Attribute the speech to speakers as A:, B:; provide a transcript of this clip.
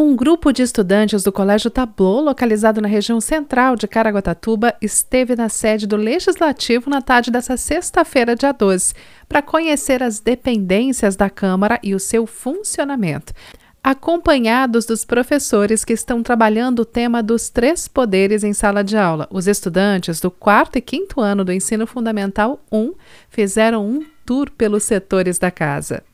A: Um grupo de estudantes do Colégio Tablô, localizado na região central de Caraguatatuba, esteve na sede do Legislativo na tarde dessa sexta-feira, dia 12, para conhecer as dependências da Câmara e o seu funcionamento. Acompanhados dos professores que estão trabalhando o tema dos três poderes em sala de aula, os estudantes do quarto e quinto ano do Ensino Fundamental 1 fizeram um tour pelos setores da casa.